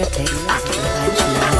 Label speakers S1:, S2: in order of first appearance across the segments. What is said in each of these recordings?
S1: your taste. Let you know.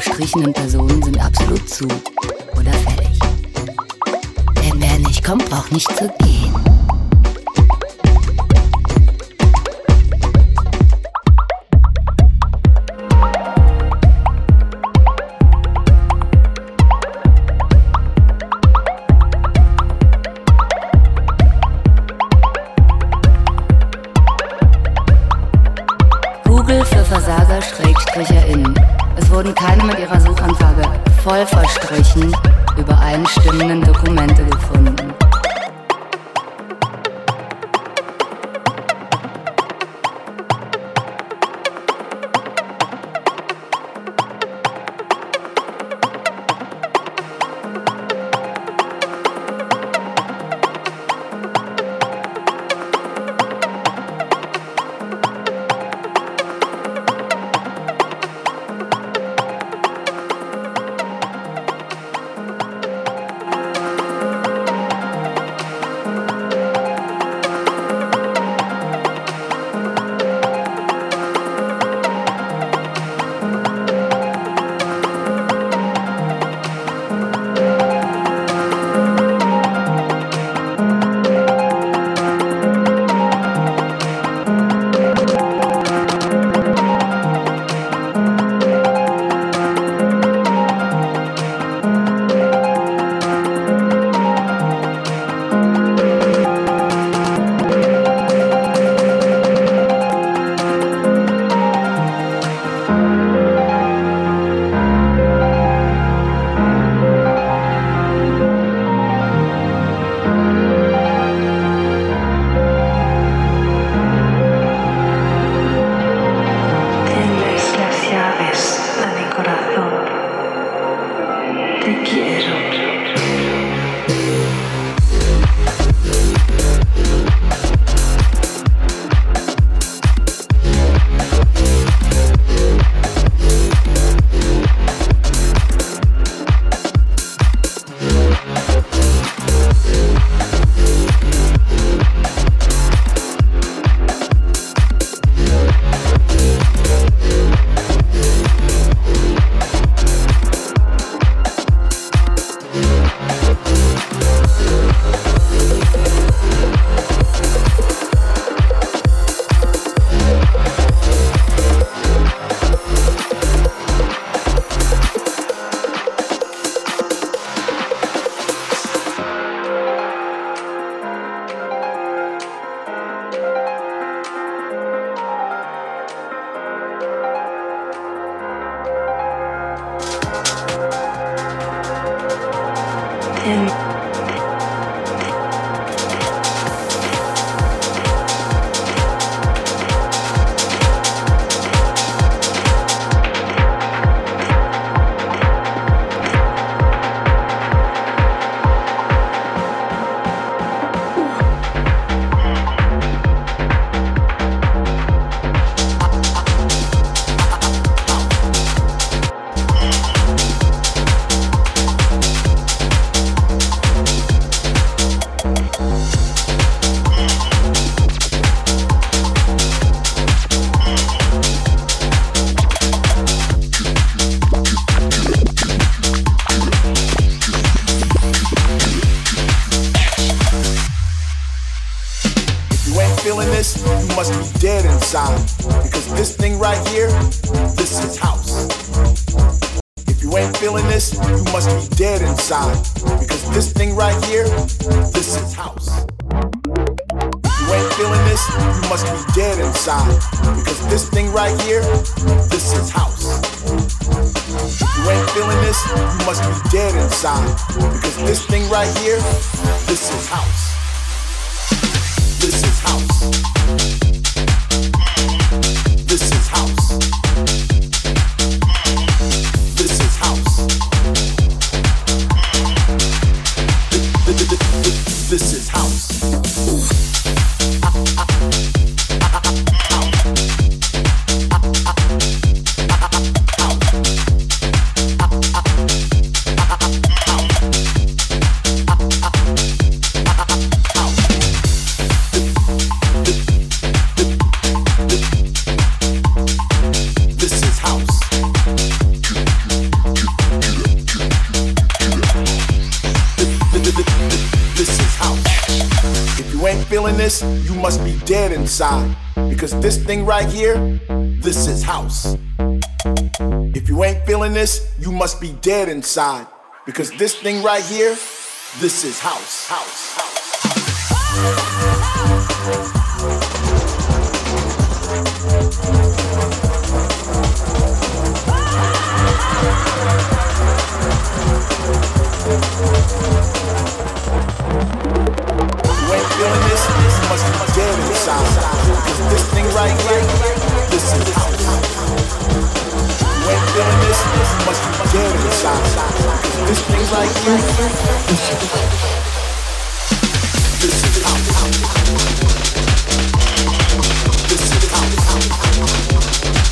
S1: Verstrichenen Personen sind absolut zu oder fällig. Denn wer nicht kommt, braucht nicht zu gehen.
S2: be dead inside because this thing right here, this is house, house, house. Cause this thing right here, this is house. You ain't feeling this, this must dead inside. This
S3: thing's like you.
S4: This is how. This is how.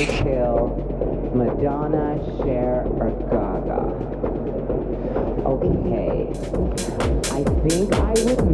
S4: Marry Kill, Madonna, Cher, or Gaga? Okay, I think I would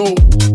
S5: Come